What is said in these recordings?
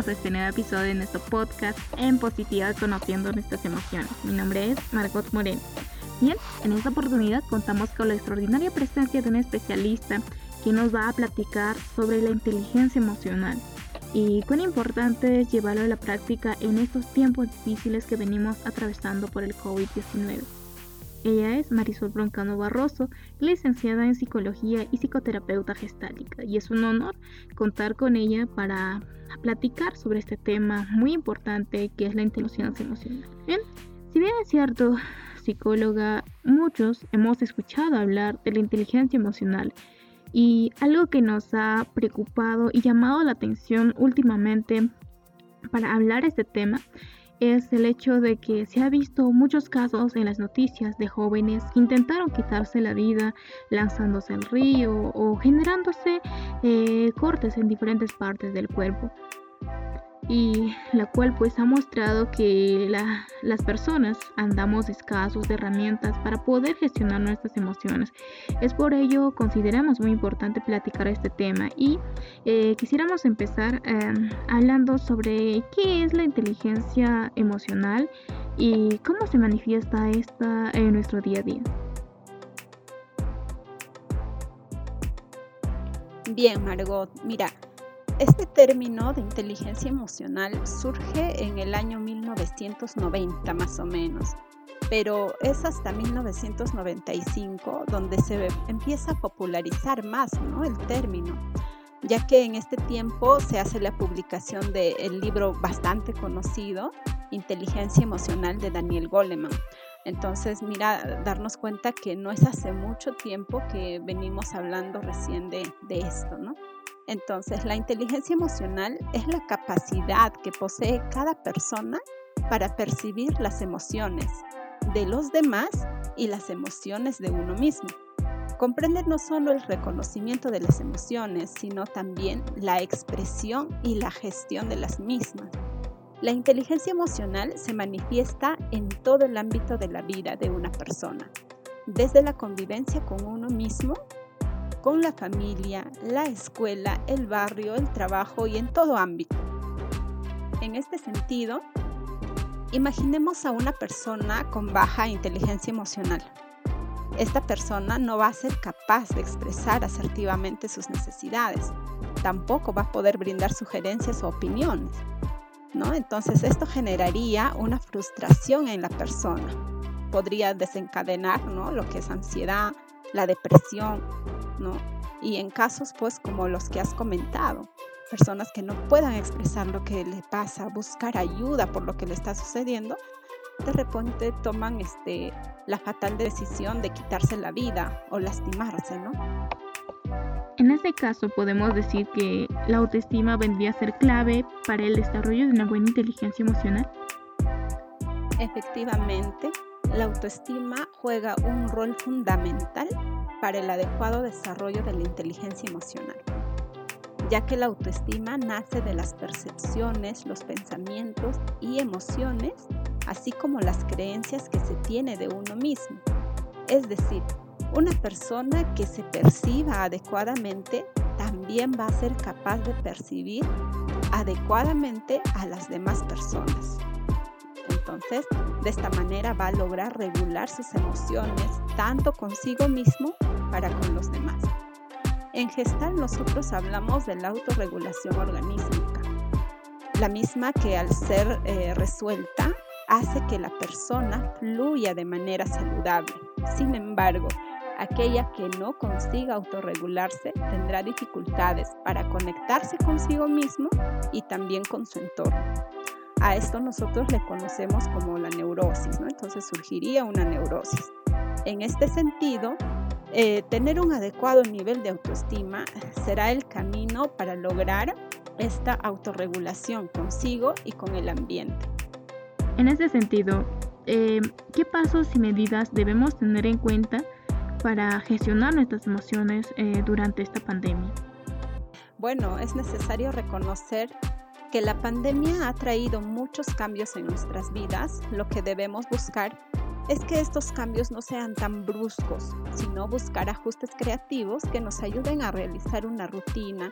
bienvenidos a este nuevo episodio de nuestro podcast En Positiva Conociendo Nuestras Emociones. Mi nombre es Margot Moreno. Bien, en esta oportunidad contamos con la extraordinaria presencia de un especialista que nos va a platicar sobre la inteligencia emocional y cuán importante es llevarlo a la práctica en estos tiempos difíciles que venimos atravesando por el COVID-19. Ella es Marisol Broncano Barroso, licenciada en Psicología y psicoterapeuta gestáltica, y es un honor contar con ella para platicar sobre este tema muy importante que es la inteligencia emocional. Si bien es cierto, psicóloga, muchos hemos escuchado hablar de la inteligencia emocional y algo que nos ha preocupado y llamado la atención últimamente para hablar este tema es el hecho de que se ha visto muchos casos en las noticias de jóvenes que intentaron quitarse la vida lanzándose al río o generándose eh, cortes en diferentes partes del cuerpo y la cual pues ha mostrado que las personas andamos escasos de herramientas para poder gestionar nuestras emociones. Es por ello consideramos muy importante platicar este tema y eh, quisiéramos empezar em, hablando sobre qué es la inteligencia emocional y cómo se manifiesta esta en nuestro día a día. Bien, Margot, mira, este término de inteligencia emocional surge en el año 1990 más o menos, pero es hasta 1995 donde se empieza a popularizar más el término, ya que en este tiempo se hace la publicación del libro bastante conocido, Inteligencia Emocional de Daniel Goleman. Entonces, mira, darnos cuenta que no es hace mucho tiempo que venimos hablando recién de esto, ¿no? Entonces, la inteligencia emocional es la capacidad que posee cada persona para percibir las emociones de los demás y las emociones de uno mismo. Comprende no solo el reconocimiento de las emociones, sino también la expresión y la gestión de las mismas. La inteligencia emocional se manifiesta en todo el ámbito de la vida de una persona, desde la convivencia con uno mismo con la familia, la escuela, el barrio, el trabajo y en todo ámbito. En este sentido, imaginemos a una persona con baja inteligencia emocional. Esta persona no va a ser capaz de expresar asertivamente sus necesidades, tampoco va a poder brindar sugerencias o opiniones. ¿no? Entonces esto generaría una frustración en la persona. Podría desencadenar ¿no? lo que es ansiedad, la depresión, ¿no? Y en casos pues como los que has comentado, personas que no puedan expresar lo que le pasa, buscar ayuda por lo que le está sucediendo, de repente toman este, la fatal decisión de quitarse la vida o lastimarse, ¿no? En este caso podemos decir que la autoestima vendría a ser clave para el desarrollo de una buena inteligencia emocional. Efectivamente, la autoestima juega un rol fundamental para el adecuado desarrollo de la inteligencia emocional, ya que la autoestima nace de las percepciones, los pensamientos y emociones, así como las creencias que se tiene de uno mismo. Es decir, una persona que se perciba adecuadamente también va a ser capaz de percibir adecuadamente a las demás personas. Entonces, de esta manera va a lograr regular sus emociones tanto consigo mismo para con los demás. En Gestal nosotros hablamos de la autorregulación organística, la misma que al ser eh, resuelta hace que la persona fluya de manera saludable. Sin embargo, aquella que no consiga autorregularse tendrá dificultades para conectarse consigo mismo y también con su entorno. A esto nosotros le conocemos como la neurosis, ¿no? Entonces surgiría una neurosis. En este sentido, eh, tener un adecuado nivel de autoestima será el camino para lograr esta autorregulación consigo y con el ambiente. En este sentido, eh, ¿qué pasos y medidas debemos tener en cuenta para gestionar nuestras emociones eh, durante esta pandemia? Bueno, es necesario reconocer que la pandemia ha traído muchos cambios en nuestras vidas, lo que debemos buscar es que estos cambios no sean tan bruscos, sino buscar ajustes creativos que nos ayuden a realizar una rutina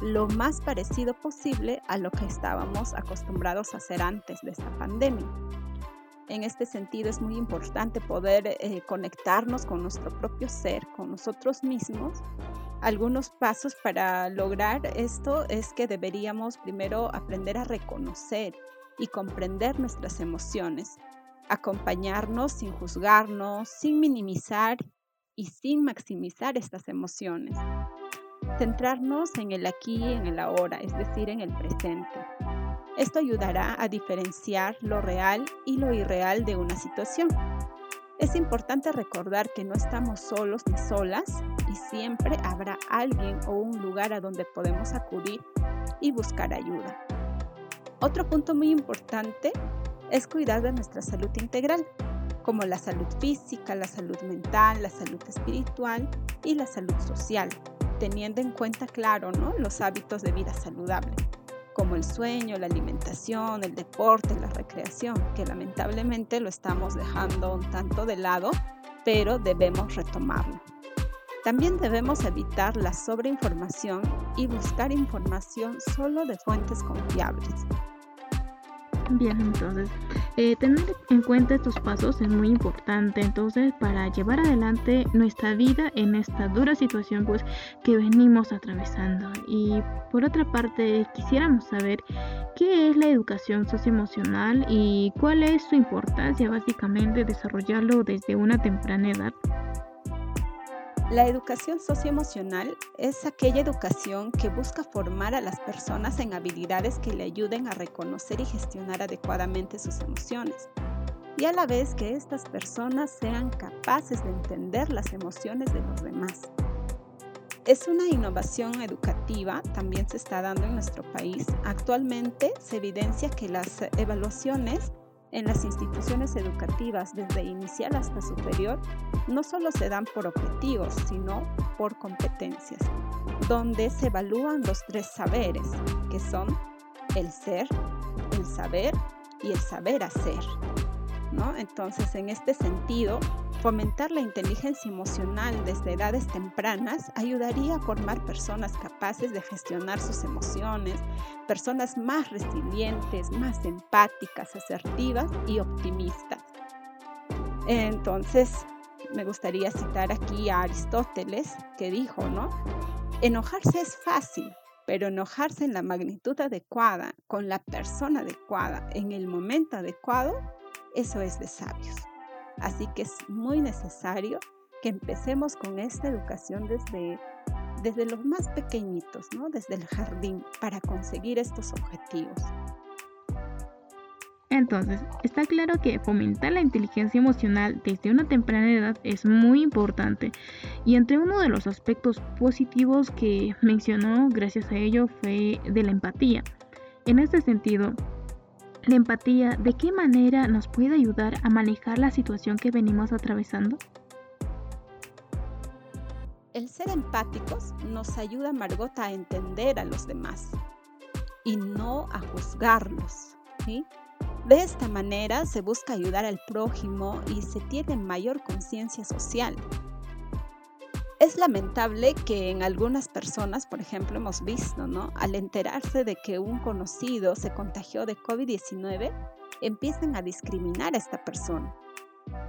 lo más parecido posible a lo que estábamos acostumbrados a hacer antes de esta pandemia. En este sentido es muy importante poder eh, conectarnos con nuestro propio ser, con nosotros mismos. Algunos pasos para lograr esto es que deberíamos primero aprender a reconocer y comprender nuestras emociones, acompañarnos sin juzgarnos, sin minimizar y sin maximizar estas emociones. Centrarnos en el aquí y en el ahora, es decir, en el presente. Esto ayudará a diferenciar lo real y lo irreal de una situación. Es importante recordar que no estamos solos ni solas y siempre habrá alguien o un lugar a donde podemos acudir y buscar ayuda. Otro punto muy importante es cuidar de nuestra salud integral, como la salud física, la salud mental, la salud espiritual y la salud social, teniendo en cuenta, claro, ¿no? los hábitos de vida saludable como el sueño, la alimentación, el deporte, la recreación, que lamentablemente lo estamos dejando un tanto de lado, pero debemos retomarlo. También debemos evitar la sobreinformación y buscar información solo de fuentes confiables. Bien, entonces, eh, tener en cuenta estos pasos es muy importante, entonces, para llevar adelante nuestra vida en esta dura situación, pues, que venimos atravesando. Y por otra parte, quisiéramos saber qué es la educación socioemocional y cuál es su importancia, básicamente, desarrollarlo desde una temprana edad. La educación socioemocional es aquella educación que busca formar a las personas en habilidades que le ayuden a reconocer y gestionar adecuadamente sus emociones y a la vez que estas personas sean capaces de entender las emociones de los demás. Es una innovación educativa, también se está dando en nuestro país. Actualmente se evidencia que las evaluaciones en las instituciones educativas desde inicial hasta superior no solo se dan por objetivos, sino por competencias, donde se evalúan los tres saberes, que son el ser, el saber y el saber hacer. ¿no? Entonces, en este sentido, Fomentar la inteligencia emocional desde edades tempranas ayudaría a formar personas capaces de gestionar sus emociones, personas más resilientes, más empáticas, asertivas y optimistas. Entonces, me gustaría citar aquí a Aristóteles que dijo, ¿no? Enojarse es fácil, pero enojarse en la magnitud adecuada, con la persona adecuada, en el momento adecuado, eso es de sabios. Así que es muy necesario que empecemos con esta educación desde, desde los más pequeñitos, ¿no? desde el jardín, para conseguir estos objetivos. Entonces, está claro que fomentar la inteligencia emocional desde una temprana edad es muy importante y entre uno de los aspectos positivos que mencionó gracias a ello fue de la empatía. En este sentido, la empatía, ¿de qué manera nos puede ayudar a manejar la situación que venimos atravesando? El ser empáticos nos ayuda, Margot, a entender a los demás y no a juzgarlos. De esta manera se busca ayudar al prójimo y se tiene mayor conciencia social. Es lamentable que en algunas personas, por ejemplo, hemos visto. Al enterarse de que un conocido se contagió de COVID-19, empiezan a discriminar a esta persona.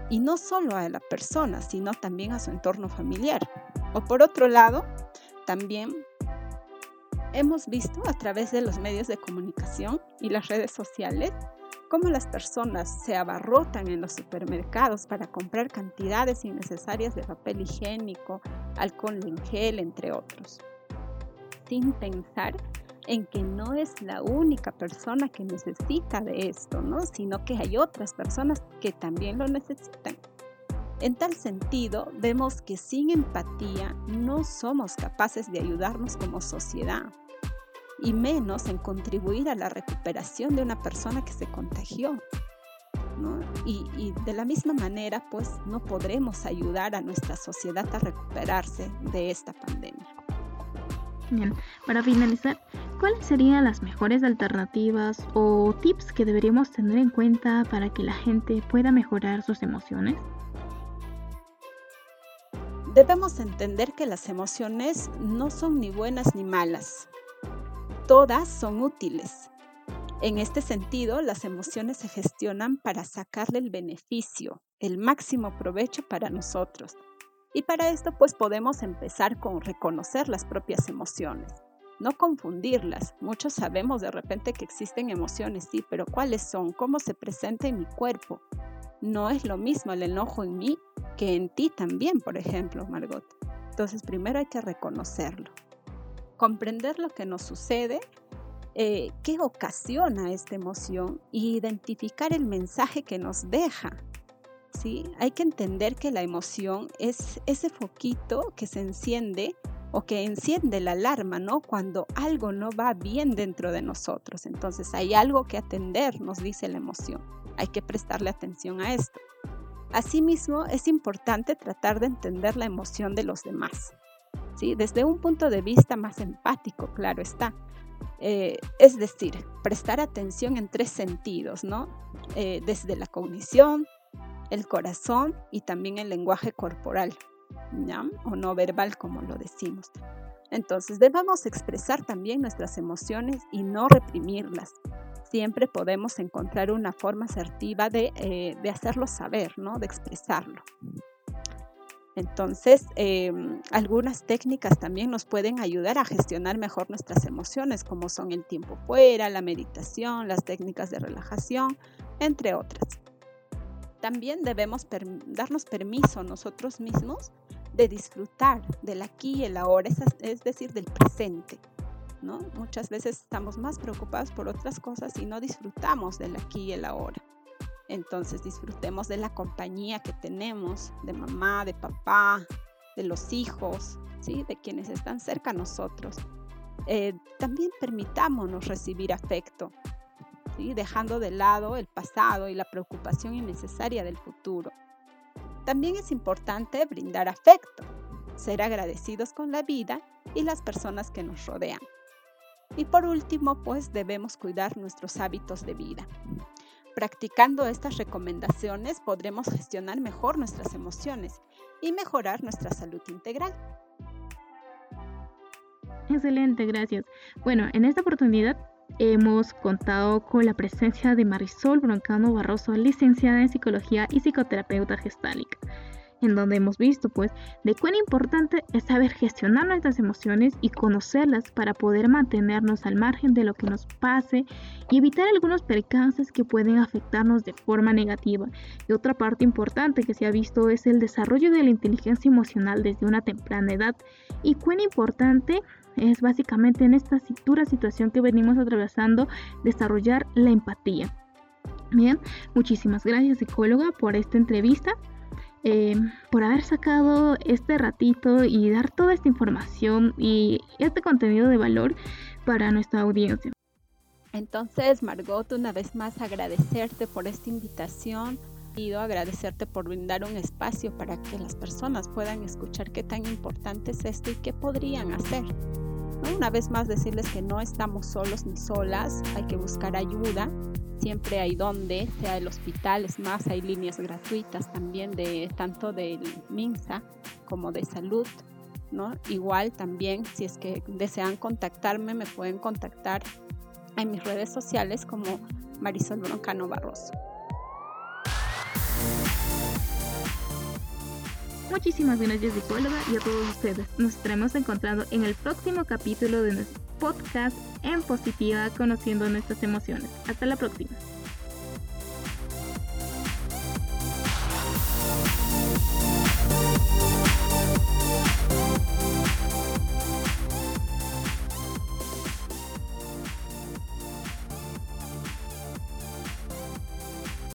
Y no solo a la persona, sino también a su entorno familiar. O por otro lado, también hemos visto a través de los medios de comunicación y las redes sociales cómo las personas se abarrotan en los supermercados para comprar cantidades innecesarias de papel higiénico, alcohol en gel, entre otros, sin pensar en que no es la única persona que necesita de esto, ¿no? sino que hay otras personas que también lo necesitan. En tal sentido, vemos que sin empatía no somos capaces de ayudarnos como sociedad y menos en contribuir a la recuperación de una persona que se contagió. Y, y, de la misma manera, pues no podremos ayudar a nuestra sociedad a recuperarse de esta pandemia. Bien, para finalizar, ¿cuáles serían las mejores alternativas o tips que deberíamos tener en cuenta para que la gente pueda mejorar sus emociones? Debemos entender que las emociones no son ni buenas ni malas, todas son útiles. En este sentido, las emociones se gestionan para sacarle el beneficio, el máximo provecho para nosotros. Y para esto pues podemos empezar con reconocer las propias emociones, no confundirlas. Muchos sabemos de repente que existen emociones, sí, pero ¿cuáles son? ¿Cómo se presenta en mi cuerpo? No es lo mismo el enojo en mí que en ti también, por ejemplo, Margot. Entonces primero hay que reconocerlo, comprender lo que nos sucede, eh, qué ocasiona esta emoción e identificar el mensaje que nos deja. ¿sí? Hay que entender que la emoción es ese foquito que se enciende o que enciende la alarma, ¿no? Cuando algo no va bien dentro de nosotros. Entonces hay algo que atender, nos dice la emoción. Hay que prestarle atención a esto. Asimismo, es importante tratar de entender la emoción de los demás, ¿sí? Desde un punto de vista más empático, claro está. Eh, es decir, prestar atención en tres sentidos, ¿no? Eh, desde la cognición, el corazón y también el lenguaje corporal, ¿ya? o no verbal como lo decimos. Entonces debemos expresar también nuestras emociones y no reprimirlas. Siempre podemos encontrar una forma asertiva de, eh, de hacerlo saber, ¿no? de expresarlo. Entonces, em, algunas técnicas también nos pueden ayudar a gestionar mejor nuestras emociones, como son el tiempo fuera, la meditación, las técnicas de relajación, entre otras. También debemos darnos permiso nosotros mismos de disfrutar del aquí y el ahora, es, decir, del presente. Muchas veces estamos más preocupados por otras cosas y no disfrutamos del aquí y el ahora. Entonces disfrutemos de la compañía que tenemos, de mamá, de papá, de los hijos, ¿sí? de quienes están cerca a nosotros. Eh, también permitámonos recibir afecto, dejando de lado el pasado y la preocupación innecesaria del futuro. También es importante brindar afecto, ser agradecidos con la vida y las personas que nos rodean. Y por último, pues debemos cuidar nuestros hábitos de vida. Practicando estas recomendaciones podremos gestionar mejor nuestras emociones y mejorar nuestra salud integral. Excelente, gracias. Bueno, en esta oportunidad hemos contado con la presencia de Marisol Broncano Barroso, licenciada en Psicología y psicoterapeuta gestálica, en donde hemos visto pues de cuán importante es saber gestionar nuestras emociones y conocerlas para poder mantenernos al margen de lo que nos pase y evitar algunos percances que pueden afectarnos de forma negativa. Y otra parte importante que se ha visto es el desarrollo de la inteligencia emocional desde una temprana edad y cuán importante es básicamente en esta dura situación que venimos atravesando desarrollar la empatía. Bien, muchísimas gracias psicóloga por esta entrevista, eh, por haber sacado este ratito y dar toda esta información y este contenido de valor para nuestra audiencia. Entonces, Margot, una vez más agradecerte por esta invitación Pido agradecerte por brindar un espacio para que las personas puedan escuchar qué tan importante es esto y qué podrían hacer. Una vez más decirles que no estamos solos ni solas, hay que buscar ayuda, siempre hay donde, sea el hospital, es más, hay líneas gratuitas también de tanto del MINSA como de salud. ¿no? Igual también, si es que desean contactarme, me pueden contactar en mis redes sociales como Marisol Broncano Barroso. Muchísimas gracias psicóloga y a todos ustedes. Nos estaremos encontrando en el próximo capítulo de nuestro podcast en positiva conociendo nuestras emociones. Hasta la próxima.